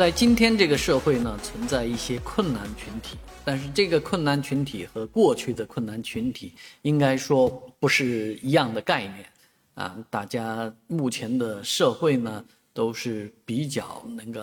在今天这个社会呢，存在一些困难群体，但是这个困难群体和过去的困难群体应该说不是一样的概念啊。大家目前的社会呢，都是比较能够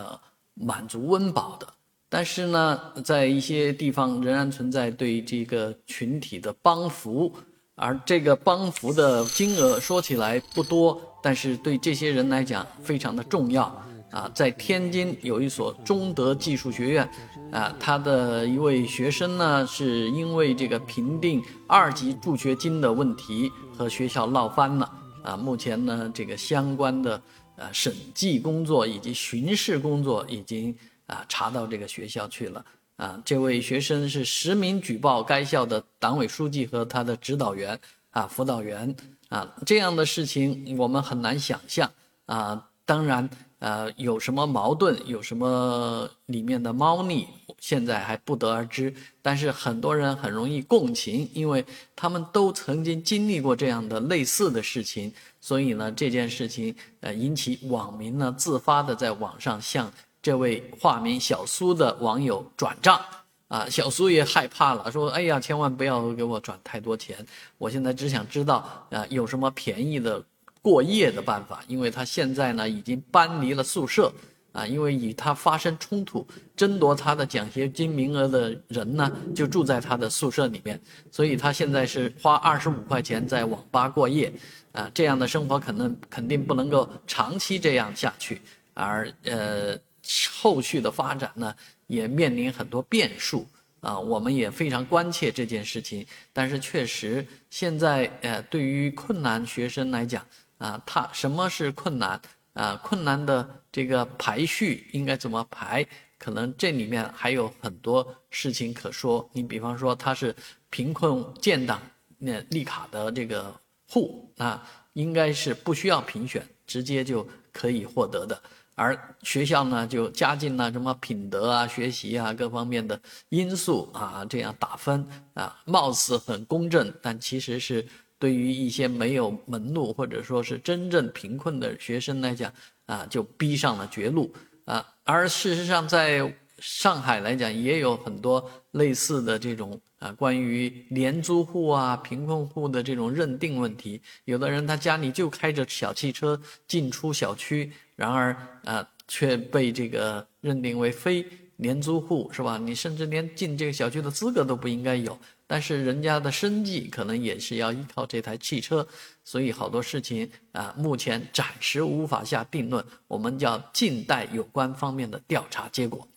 满足温饱的，但是呢，在一些地方仍然存在对这个群体的帮扶，而这个帮扶的金额说起来不多，但是对这些人来讲非常的重要。啊，在天津有一所中德技术学院，啊，他的一位学生呢，是因为这个评定二级助学金的问题和学校闹翻了，啊，目前呢，这个相关的呃审计工作以及巡视工作已经啊查到这个学校去了，啊，这位学生是实名举报该校的党委书记和他的指导员啊辅导员。啊，这样的事情我们很难想象。啊，当然。呃，有什么矛盾，有什么里面的猫腻，现在还不得而知。但是很多人很容易共情，因为他们都曾经经历过这样的类似的事情，所以呢，这件事情呃引起网民呢自发的在网上向这位化名小苏的网友转账。啊，小苏也害怕了，说：“哎呀，千万不要给我转太多钱，我现在只想知道啊，有什么便宜的。”过夜的办法，因为他现在呢已经搬离了宿舍，啊，因为与他发生冲突、争夺他的奖学金名额的人呢就住在他的宿舍里面，所以他现在是花二十五块钱在网吧过夜，啊，这样的生活可能肯定不能够长期这样下去，而呃后续的发展呢也面临很多变数，啊，我们也非常关切这件事情，但是确实现在呃对于困难学生来讲。啊，他什么是困难？啊，困难的这个排序应该怎么排？可能这里面还有很多事情可说。你比方说，他是贫困建档那立卡的这个户，那应该是不需要评选，直接就可以获得的。而学校呢，就加进了什么品德啊、学习啊各方面的因素啊，这样打分啊，貌似很公正，但其实是。对于一些没有门路或者说是真正贫困的学生来讲，啊，就逼上了绝路啊。而事实上，在上海来讲，也有很多类似的这种啊，关于廉租户啊、贫困户的这种认定问题。有的人他家里就开着小汽车进出小区，然而啊，却被这个认定为非廉租户，是吧？你甚至连进这个小区的资格都不应该有。但是人家的生计可能也是要依靠这台汽车，所以好多事情啊，目前暂时无法下定论，我们叫静待有关方面的调查结果。